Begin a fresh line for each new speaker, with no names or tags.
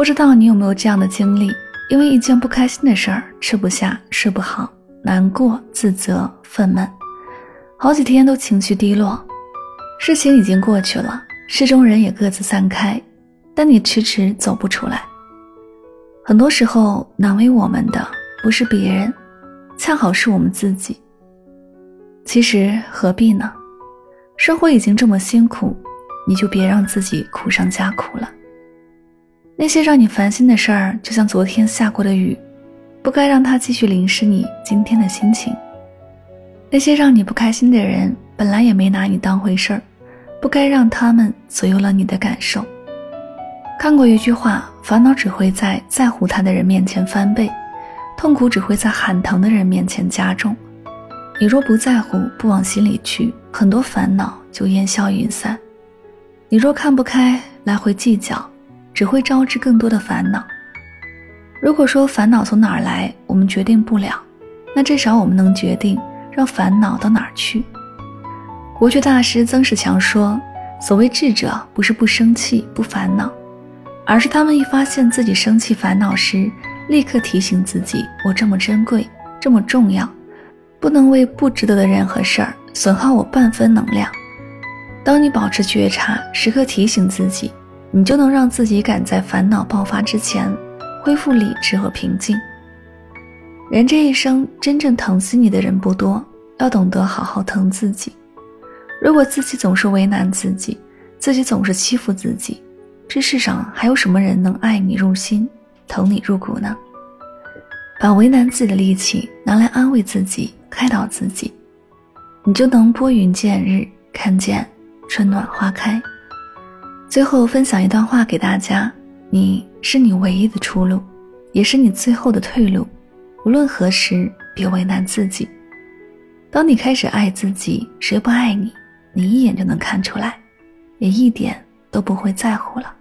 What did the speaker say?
不知道你有没有这样的经历？因为一件不开心的事儿，吃不下、睡不好，难过、自责、愤懑，好几天都情绪低落。事情已经过去了，事中人也各自散开，但你迟迟走不出来。很多时候，难为我们的不是别人，恰好是我们自己。其实何必呢？生活已经这么辛苦，你就别让自己苦上加苦了。那些让你烦心的事儿，就像昨天下过的雨，不该让它继续淋湿你今天的心情。那些让你不开心的人，本来也没拿你当回事儿，不该让他们左右了你的感受。看过一句话：烦恼只会在在乎他的人面前翻倍，痛苦只会在喊疼的人面前加重。你若不在乎，不往心里去，很多烦恼就烟消云散；你若看不开，来回计较。只会招致更多的烦恼。如果说烦恼从哪儿来，我们决定不了，那至少我们能决定让烦恼到哪儿去。国学大师曾仕强说：“所谓智者，不是不生气、不烦恼，而是他们一发现自己生气、烦恼时，立刻提醒自己：我这么珍贵，这么重要，不能为不值得的人和事儿损耗我半分能量。当你保持觉察，时刻提醒自己。”你就能让自己赶在烦恼爆发之前恢复理智和平静。人这一生真正疼惜你的人不多，要懂得好好疼自己。如果自己总是为难自己，自己总是欺负自己，这世上还有什么人能爱你入心、疼你入骨呢？把为难自己的力气拿来安慰自己、开导自己，你就能拨云见日，看见春暖花开。最后分享一段话给大家：你是你唯一的出路，也是你最后的退路。无论何时，别为难自己。当你开始爱自己，谁不爱你，你一眼就能看出来，也一点都不会在乎了。